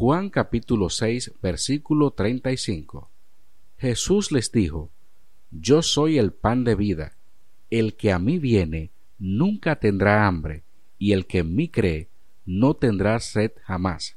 Juan capítulo 6 versículo 35 Jesús les dijo, Yo soy el pan de vida, el que a mí viene nunca tendrá hambre, y el que en mí cree no tendrá sed jamás.